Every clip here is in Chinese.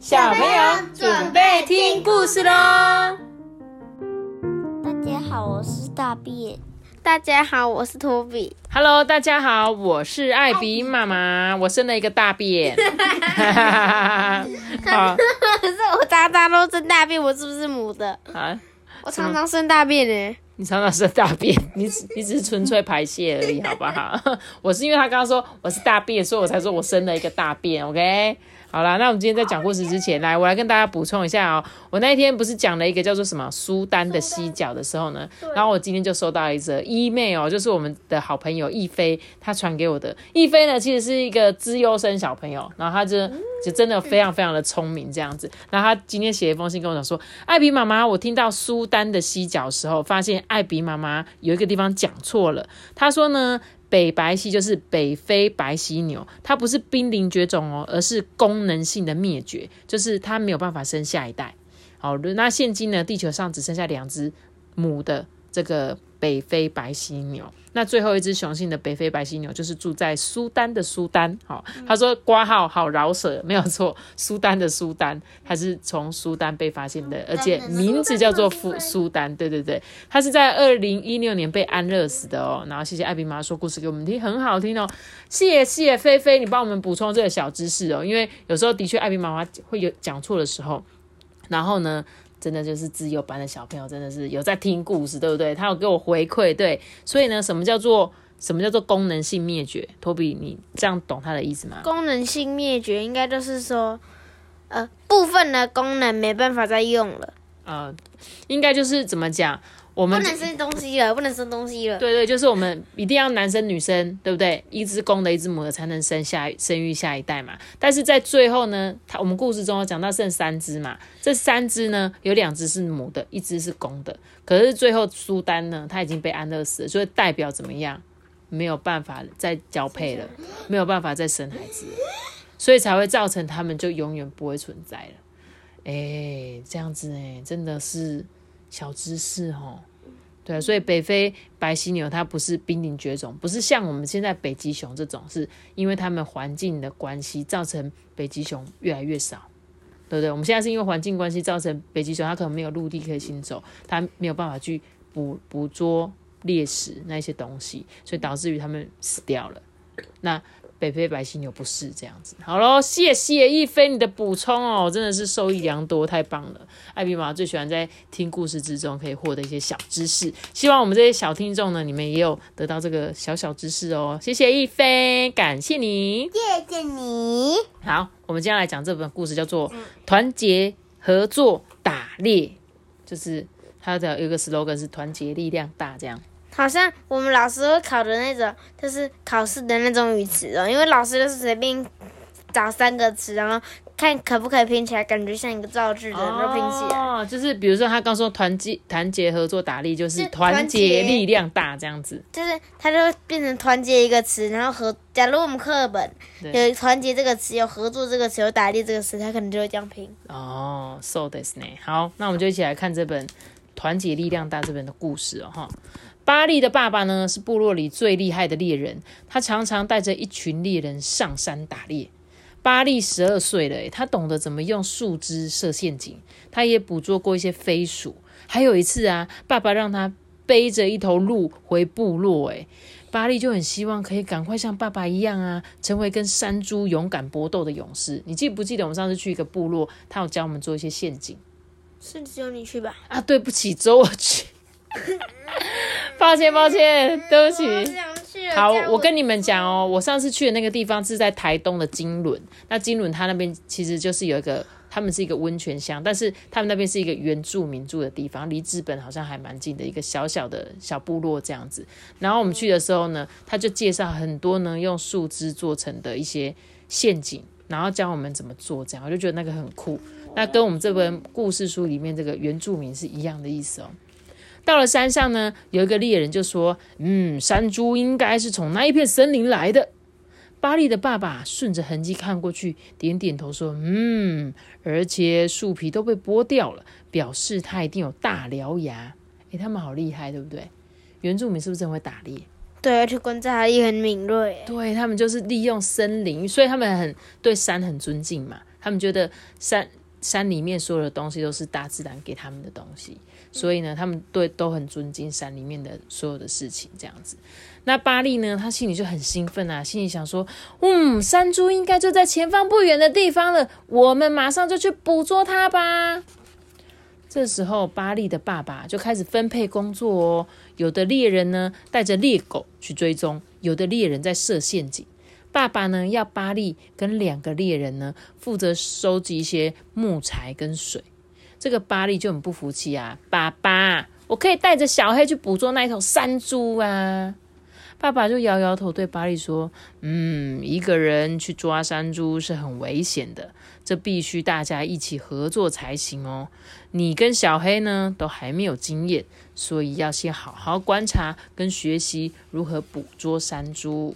小朋友准备听故事喽！大家好，我是大便。大家好，我是托比。Hello，大家好，我是艾比妈妈，我生了一个大便。好可是我常常都生大便，我是不是母的？啊，我常常生大便呢。你常常生大便，你只你只是纯粹排泄而已，好不好？我是因为他刚刚说我是大便，所以我才说我生了一个大便。OK，好啦，那我们今天在讲故事之前，来我来跟大家补充一下哦。我那一天不是讲了一个叫做什么苏丹的犀角的时候呢，然后我今天就收到一则 email，就是我们的好朋友易飞他传给我的。易飞呢其实是一个资优生小朋友，然后他就就真的非常非常的聪明这样子。然后他今天写一封信跟我讲说，艾比妈妈，我听到苏丹的犀角的时候，发现艾比妈妈有一个地方讲错了。他说呢。北白犀就是北非白犀牛，它不是濒临绝种哦，而是功能性的灭绝，就是它没有办法生下一代。好，那现今呢，地球上只剩下两只母的这个北非白犀牛，那最后一只雄性的北非白犀牛就是住在苏丹的苏丹。好，他说挂号好饶舌，没有错，苏丹的苏丹，它是从苏丹被发现的，而且名字叫做富苏丹。对对对，它是在二零一六年被安乐死的哦。然后谢谢艾比妈说故事给我们听，很好听哦。谢谢菲菲，你帮我们补充这个小知识哦，因为有时候的确艾比妈妈会有讲错的时候，然后呢。真的就是自由班的小朋友，真的是有在听故事，对不对？他有给我回馈，对，所以呢，什么叫做什么叫做功能性灭绝？托比，你这样懂他的意思吗？功能性灭绝应该就是说，呃，部分的功能没办法再用了，呃，应该就是怎么讲？我们不能生东西了，不能生东西了。对对，就是我们一定要男生女生，对不对？一只公的，一只母的才能生下生育下一代嘛。但是在最后呢，他我们故事中有讲到剩三只嘛，这三只呢有两只是母的，一只是公的。可是最后苏丹呢，他已经被安乐死了，所以代表怎么样？没有办法再交配了，没有办法再生孩子了，所以才会造成他们就永远不会存在了。哎，这样子哎，真的是小知识哦。对，所以北非白犀牛它不是濒临绝种，不是像我们现在北极熊这种，是因为它们环境的关系造成北极熊越来越少，对不对？我们现在是因为环境关系造成北极熊它可能没有陆地可以行走，它没有办法去捕捕捉猎食那些东西，所以导致于它们死掉了。那北非白犀牛不是这样子。好喽，谢谢一菲你的补充哦，真的是受益良多，太棒了。艾比妈最喜欢在听故事之中可以获得一些小知识，希望我们这些小听众呢，你们也有得到这个小小知识哦。谢谢一菲，感谢你。谢谢你。好，我们接下来讲这本故事叫做《团结合作打猎》，就是它的有一个 slogan 是“团结力量大”这样。好像我们老师会考的那种，就是考试的那种语词哦，因为老师就是随便找三个词，然后看可不可以拼起来，感觉像一个造句的，然后拼起来。哦，就是比如说他刚说团结、团结合作打力，就是是团结力量大这样子。就是它就会变成团结一个词，然后合。假如我们课本有团结这个词，有合作这个词，有打力这个词，它可能就会这样拼。哦，so this 呢？好，那我们就一起来看这本《团结力量大》这本的故事哦，哈。巴利的爸爸呢是部落里最厉害的猎人，他常常带着一群猎人上山打猎。巴利十二岁了，他懂得怎么用树枝设陷阱，他也捕捉过一些飞鼠。还有一次啊，爸爸让他背着一头鹿回部落，诶巴利就很希望可以赶快像爸爸一样啊，成为跟山猪勇敢搏斗的勇士。你记不记得我们上次去一个部落，他有教我们做一些陷阱是只有你去吧？啊？对不起，只有我去，抱歉抱歉，对不起。好，我跟你们讲哦，我上次去的那个地方是在台东的金轮。那金轮它那边其实就是有一个，他们是一个温泉乡，但是他们那边是一个原住民住的地方，离日本好像还蛮近的一个小小的小部落这样子。然后我们去的时候呢，他就介绍很多能用树枝做成的一些陷阱，然后教我们怎么做，这样我就觉得那个很酷。那跟我们这本故事书里面这个原住民是一样的意思哦。到了山上呢，有一个猎人就说：“嗯，山猪应该是从那一片森林来的。”巴利的爸爸顺着痕迹看过去，点点头说：“嗯，而且树皮都被剥掉了，表示他一定有大獠牙。”诶，他们好厉害，对不对？原住民是不是真会打猎？对，而且观察力很敏锐。对他们就是利用森林，所以他们很对山很尊敬嘛。他们觉得山山里面所有的东西都是大自然给他们的东西，所以呢，他们对都很尊敬山里面的所有的事情，这样子。那巴利呢，他心里就很兴奋啊，心里想说，嗯，山猪应该就在前方不远的地方了，我们马上就去捕捉它吧。这时候，巴利的爸爸就开始分配工作哦。有的猎人呢，带着猎狗去追踪；有的猎人在设陷阱。爸爸呢，要巴利跟两个猎人呢，负责收集一些木材跟水。这个巴利就很不服气啊，爸爸，我可以带着小黑去捕捉那一头山猪啊。爸爸就摇摇头，对巴利说：“嗯，一个人去抓山猪是很危险的，这必须大家一起合作才行哦。你跟小黑呢，都还没有经验，所以要先好好观察跟学习如何捕捉山猪。”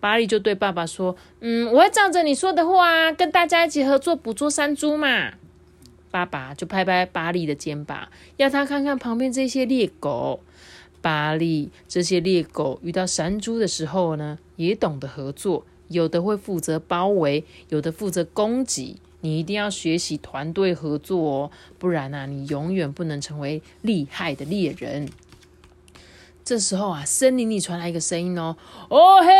巴利就对爸爸说：“嗯，我会照着你说的话，跟大家一起合作捕捉山猪嘛。”爸爸就拍拍巴利的肩膀，要他看看旁边这些猎狗。巴利这些猎狗遇到山猪的时候呢，也懂得合作，有的会负责包围，有的负责攻击。你一定要学习团队合作哦，不然啊，你永远不能成为厉害的猎人。这时候啊，森林里传来一个声音哦，哦嘿，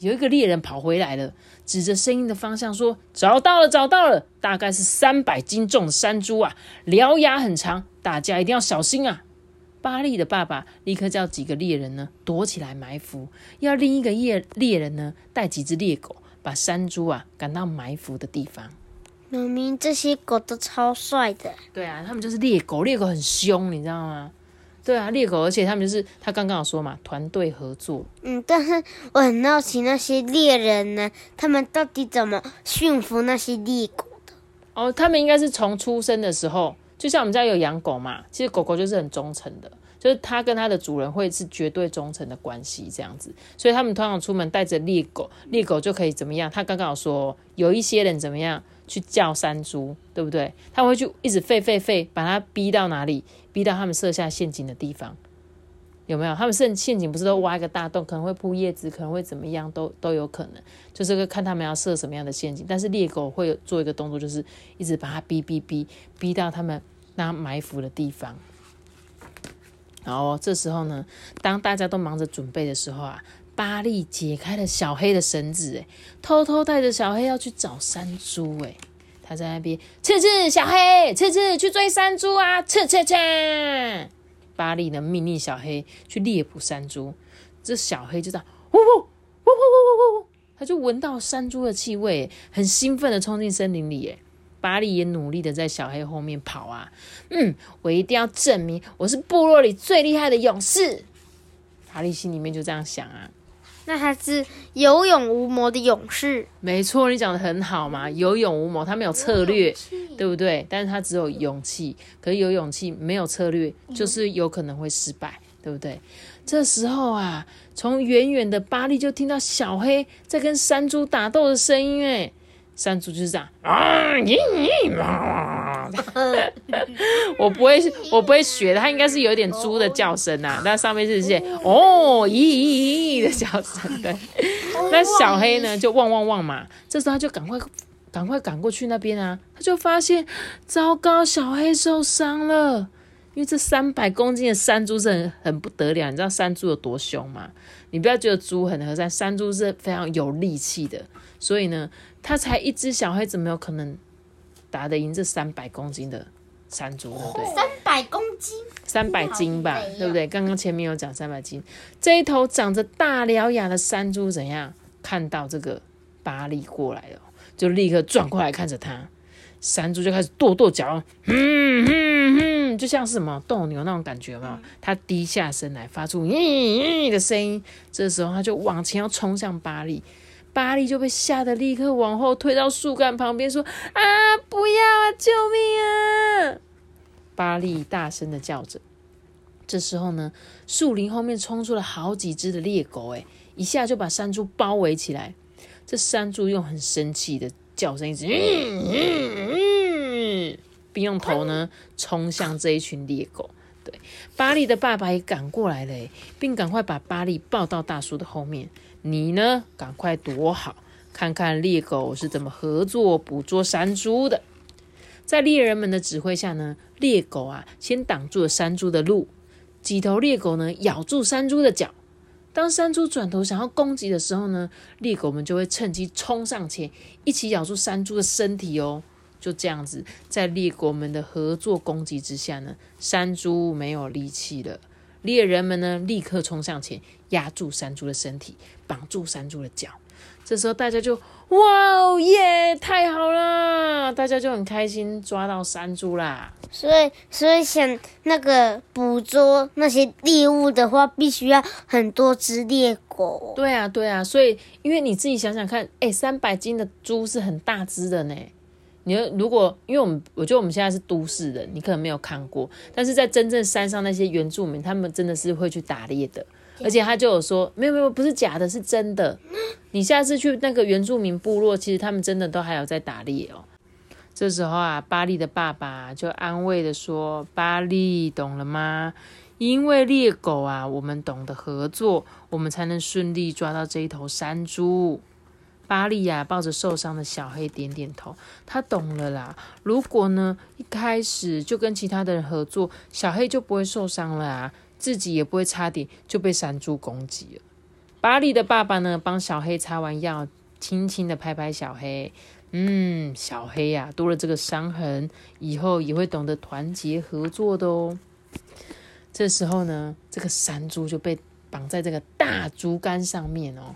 有一个猎人跑回来了，指着声音的方向说：“找到了，找到了，大概是三百斤重的山猪啊，獠牙很长，大家一定要小心啊！”巴利的爸爸立刻叫几个猎人呢躲起来埋伏，要另一个猎猎人呢带几只猎狗把山猪啊赶到埋伏的地方。明明这些狗都超帅的。对啊，他们就是猎狗，猎狗很凶，你知道吗？对啊，猎狗，而且他们就是他刚刚有说嘛，团队合作。嗯，但是我很好奇那些猎人呢，他们到底怎么驯服那些猎狗的？哦，他们应该是从出生的时候。就像我们家有养狗嘛，其实狗狗就是很忠诚的，就是它跟它的主人会是绝对忠诚的关系这样子，所以他们通常出门带着猎狗，猎狗就可以怎么样？他刚刚有说有一些人怎么样去叫山猪，对不对？他会去一直吠吠吠，把它逼到哪里？逼到他们设下陷阱的地方。有没有？他们设陷阱不是都挖一个大洞，可能会铺叶子，可能会怎么样，都都有可能。就是看他们要设什么样的陷阱。但是猎狗会做一个动作，就是一直把它逼逼逼逼到他们那埋伏的地方。然后这时候呢，当大家都忙着准备的时候啊，巴利解开了小黑的绳子，诶，偷偷带着小黑要去找山猪，诶，他在那边，次次小黑，次次去追山猪啊，次次次。巴利呢命令小黑去猎捕山猪，这小黑就这样，呜呜呜呜呜呜，他就闻到山猪的气味，很兴奋的冲进森林里。哎，巴利也努力的在小黑后面跑啊，嗯，我一定要证明我是部落里最厉害的勇士。巴利心里面就这样想啊。那他是有勇无谋的勇士，没错，你讲的很好嘛，有勇无谋，他没有策略，对不对？但是他只有勇气，可是有勇气没有策略，就是有可能会失败，对不对？这时候啊，从远远的巴利就听到小黑在跟山猪打斗的声音，哎。山猪就是这样啊！咦咦！我不会，我不会学的。它应该是有点猪的叫声呐。那上面是些哦咦咦咦的叫声。对，那小黑呢就汪汪汪嘛。这时候他就赶快赶快赶过去那边啊。他就发现，糟糕，小黑受伤了。因为这三百公斤的山猪是很很不得了。你知道山猪有多凶吗？你不要觉得猪很和善，山猪是非常有力气的。所以呢。它才一只小黑，怎么有可能打得赢这三百公斤的山猪？对不对？三百公斤，三百斤吧，对不对？刚刚前面有讲三百斤，这一头长着大獠牙的山猪怎样？看到这个巴利过来了，就立刻转过来看着他。山猪就开始跺跺脚，嗯哼哼，就像是什么斗牛那种感觉嘛。它低下身来，发出咦咦的声音。这时候它就往前要冲向巴利。巴利就被吓得立刻往后退到树干旁边，说：“啊，不要啊，救命啊！”巴利大声的叫着。这时候呢，树林后面冲出了好几只的猎狗，哎，一下就把山猪包围起来。这山猪用很生气的叫声，一直，并用头呢冲向这一群猎狗。对，巴利的爸爸也赶过来了，并赶快把巴利抱到大树的后面。你呢？赶快躲好！看看猎狗是怎么合作捕捉山猪的。在猎人们的指挥下呢，猎狗啊先挡住了山猪的路，几头猎狗呢咬住山猪的脚。当山猪转头想要攻击的时候呢，猎狗们就会趁机冲上前，一起咬住山猪的身体哦。就这样子，在猎狗们的合作攻击之下呢，山猪没有力气了。猎人们呢，立刻冲上前，压住山猪的身体，绑住山猪的脚。这时候大家就哇哦耶，太好啦！大家就很开心，抓到山猪啦。所以，所以想那个捕捉那些猎物的话，必须要很多只猎狗。对啊，对啊，所以因为你自己想想看，哎，三百斤的猪是很大只的呢。你如果因为我们，我觉得我们现在是都市人，你可能没有看过，但是在真正山上那些原住民，他们真的是会去打猎的，而且他就有说，没有没有，不是假的，是真的。你下次去那个原住民部落，其实他们真的都还有在打猎哦。这时候啊，巴利的爸爸就安慰的说：“巴利，懂了吗？因为猎狗啊，我们懂得合作，我们才能顺利抓到这一头山猪。”巴利呀，抱着受伤的小黑点点头，他懂了啦。如果呢，一开始就跟其他的人合作，小黑就不会受伤了啊，自己也不会差点就被山猪攻击了。巴利的爸爸呢，帮小黑擦完药，轻轻的拍拍小黑。嗯，小黑呀，多了这个伤痕，以后也会懂得团结合作的哦。这时候呢，这个山猪就被绑在这个大竹竿上面哦。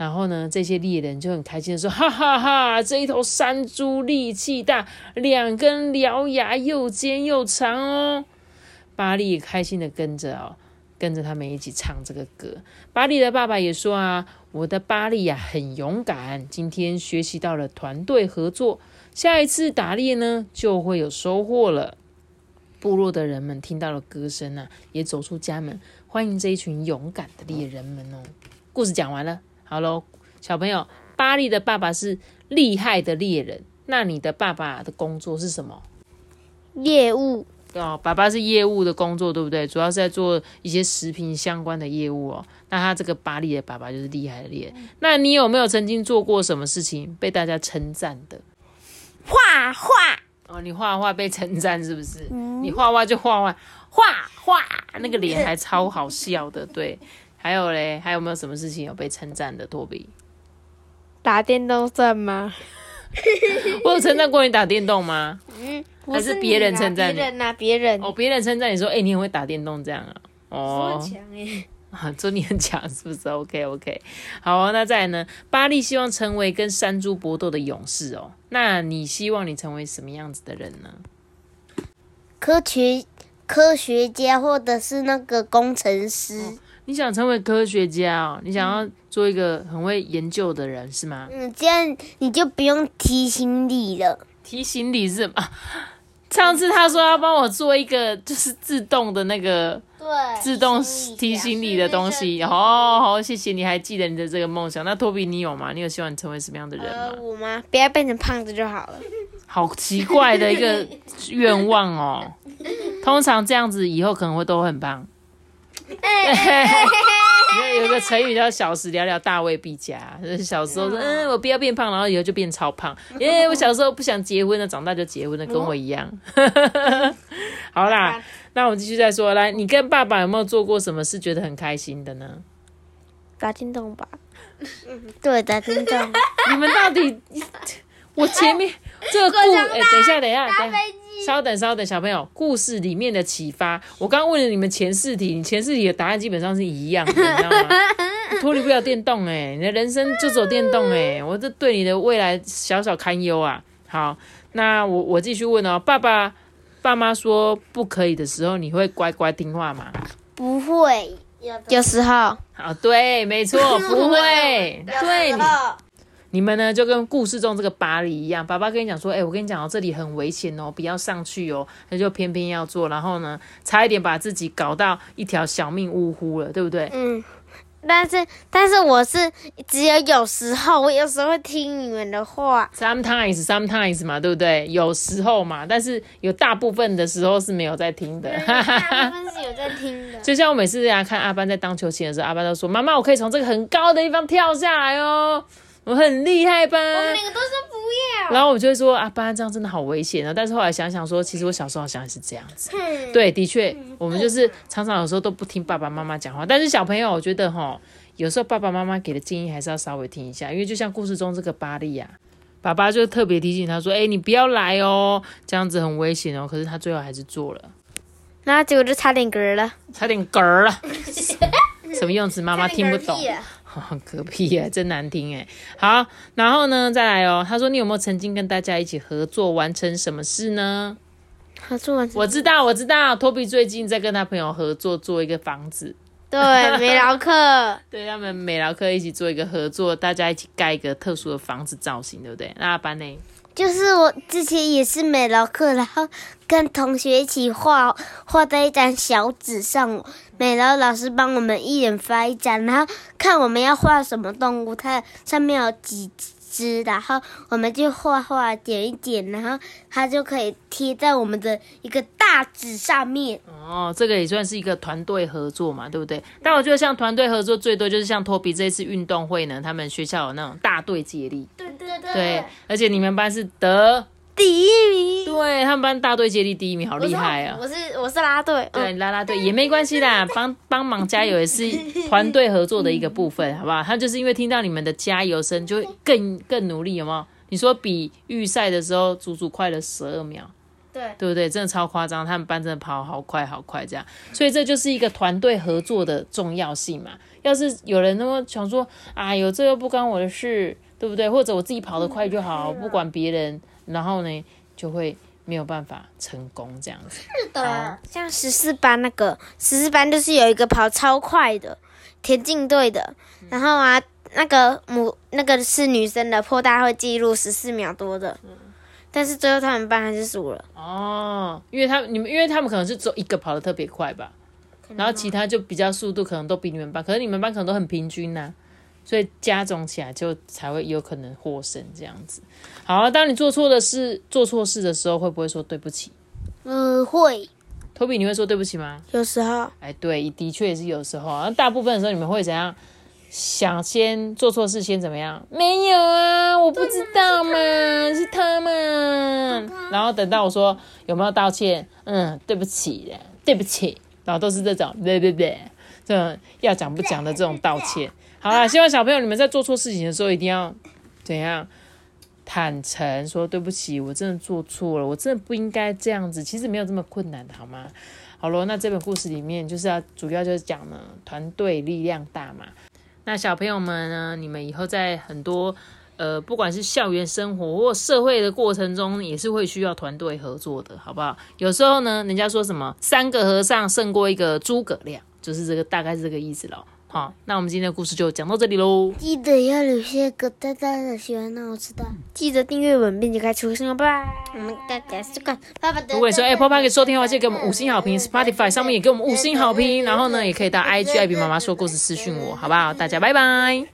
然后呢，这些猎人就很开心的说：“ 哈哈哈，这一头山猪力气大，两根獠牙又尖又长哦。”巴利也开心的跟着哦。跟着他们一起唱这个歌。巴利的爸爸也说啊，我的巴利呀很勇敢，今天学习到了团队合作，下一次打猎呢就会有收获了。部落的人们听到了歌声啊，也走出家门，欢迎这一群勇敢的猎人们哦。故事讲完了，好喽，小朋友，巴利的爸爸是厉害的猎人，那你的爸爸的工作是什么？业务。哦，爸爸是业务的工作，对不对？主要是在做一些食品相关的业务哦。那他这个巴利的爸爸就是厉害的猎人。那你有没有曾经做过什么事情被大家称赞的？画画哦，你画画被称赞是不是？你画画就画画，画画那个脸还超好笑的。对，还有嘞，还有没有什么事情有被称赞的？托比打电动算吗？我有称赞过你打电动吗？嗯。还是别人称赞你？别人啊，别人哦，别人称赞你说，哎，你很会打电动这样啊？哦，很强哎，啊，说你很强是不是？OK OK，好，那再来呢？巴利希望成为跟山猪搏斗的勇士哦。那你希望你成为什么样子的人呢？科学科学家或者是那个工程师。你想成为科学家哦？你想要做一个很会研究的人是吗？嗯，这样你就不用提行李了。提行李是吗？上次他说要帮我做一个，就是自动的那个，对，自动提行李的东西。哦，好，谢谢，你还记得你的这个梦想。那托比，你有吗？你有希望成为什么样的人吗？我吗？不要变成胖子就好了。好奇怪的一个愿望哦。通常这样子以后可能会都很胖。有个成语叫“小时了了，大未必佳”。就是小时候说，嗯，我不要变胖，然后以后就变超胖。因为我小时候不想结婚了，长大就结婚了，跟我一样。好啦，那我们继续再说。来，你跟爸爸有没有做过什么事觉得很开心的呢？打电动吧。对，打电动。你们到底？我前面这个故……哎，等一下，等一下，等。稍等，稍等，小朋友，故事里面的启发，我刚问了你们前四题，你前四题的答案基本上是一样的，你知道吗？脱离不了电动，哎，你的人生就走电动，哎，我这对你的未来小小堪忧啊。好，那我我继续问哦，爸爸、爸妈说不可以的时候，你会乖乖听话吗？不会，有时候。好，对，没错，不会，对。你们呢，就跟故事中这个巴黎一样，爸爸跟你讲说，哎，我跟你讲哦，这里很危险哦，不要上去哦，他就偏偏要做，然后呢，差一点把自己搞到一条小命呜呼了，对不对？嗯，但是但是我是只有有时候，我有时候会听你们的话，sometimes sometimes 嘛，对不对？有时候嘛，但是有大部分的时候是没有在听的，大部分是有在听的。就像我每次在家看阿班在荡秋千的时候，阿班都说，妈妈，我可以从这个很高的地方跳下来哦。我很厉害吧？我们两个都说不要。然后我就会说啊，爸这样真的好危险啊！但是后来想想说，其实我小时候好像也是这样子。哼，对，的确，我们就是常常有时候都不听爸爸妈妈讲话。但是小朋友，我觉得哈，有时候爸爸妈妈给的建议还是要稍微听一下，因为就像故事中这个巴利亚，爸爸就特别提醒他说：“哎、你不要来哦，这样子很危险哦。”可是他最后还是做了，然后结果就差点嗝了。差点嗝了。什么用词？妈妈听不懂。差点嗝屁啊嗝屁耶，真难听哎。好，然后呢，再来哦。他说：“你有没有曾经跟大家一起合作完成什么事呢？”合作完成我知道，我知道，托比最近在跟他朋友合作做一个房子，对美劳课，对他们美劳课一起做一个合作，大家一起盖一个特殊的房子造型，对不对？那阿班呢？就是我之前也是美劳课，然后跟同学一起画画在一张小纸上，美劳老师帮我们一人发一张，然后看我们要画什么动物，它上面有几只，然后我们就画画点一点，然后它就可以贴在我们的一个大纸上面。哦，这个也算是一个团队合作嘛，对不对？但我觉得像团队合作最多就是像托比这一次运动会呢，他们学校有那种大队接力，对对对对，而且你们班是得，第一名，对他们班大队接力第一名，好厉害啊！我是我是啦队，对，啦啦队也没关系啦，帮帮忙加油也是团队合作的一个部分，好不好？他就是因为听到你们的加油声，就会更更努力，有没有？你说比预赛的时候足足快了十二秒，对对不对？真的超夸张，他们班真的跑好快好快这样，所以这就是一个团队合作的重要性嘛。要是有人那么想说，哎呦，这又不关我的事，对不对？或者我自己跑得快就好，不管别人，然后呢就会没有办法成功这样子。是的，像十四班那个十四班就是有一个跑超快的田径队的，然后啊，那个母那个是女生的破大会记录十四秒多的，但是最后他们班还是输了。哦，因为他你们，因为他们可能是只有一个跑得特别快吧，然后其他就比较速度可能都比你们班，可是你们班可能都很平均呐、所以加总起来就才会有可能获胜这样子。好，当你做错的事、做错事的时候，会不会说对不起？嗯，会托比，你会说对不起吗？有时候哎，对，的确也是有时候啊。大部分的时候，你们会怎样？想先做错事，先怎么样？没有啊，我不知道嘛，是他嘛。然后等到我说有没有道歉？嗯，对不起的，对不起。然后都是这种对对对，这种要讲不讲的这种道歉。好啦，希望小朋友你们在做错事情的时候，一定要怎样坦诚说对不起，我真的做错了，我真的不应该这样子。其实没有这么困难的，好吗？好咯，那这本故事里面就是要主要就是讲呢，团队力量大嘛。那小朋友们呢，你们以后在很多呃，不管是校园生活或社会的过程中，也是会需要团队合作的，好不好？有时候呢，人家说什么三个和尚胜过一个诸葛亮，就是这个大概是这个意思咯。好，那我们今天的故事就讲到这里喽。记得要留下个大大的喜欢，让我知道。记得订阅我们，并且开出声哦，拜拜。我们大家是看爸爸的。如果你说 Apple Park 收听的话，记得给我们五星好评；Spotify 上面也给我们五星好评。然后呢，也可以到 IG 艾比妈妈说故事私讯我，好不好？大家拜拜。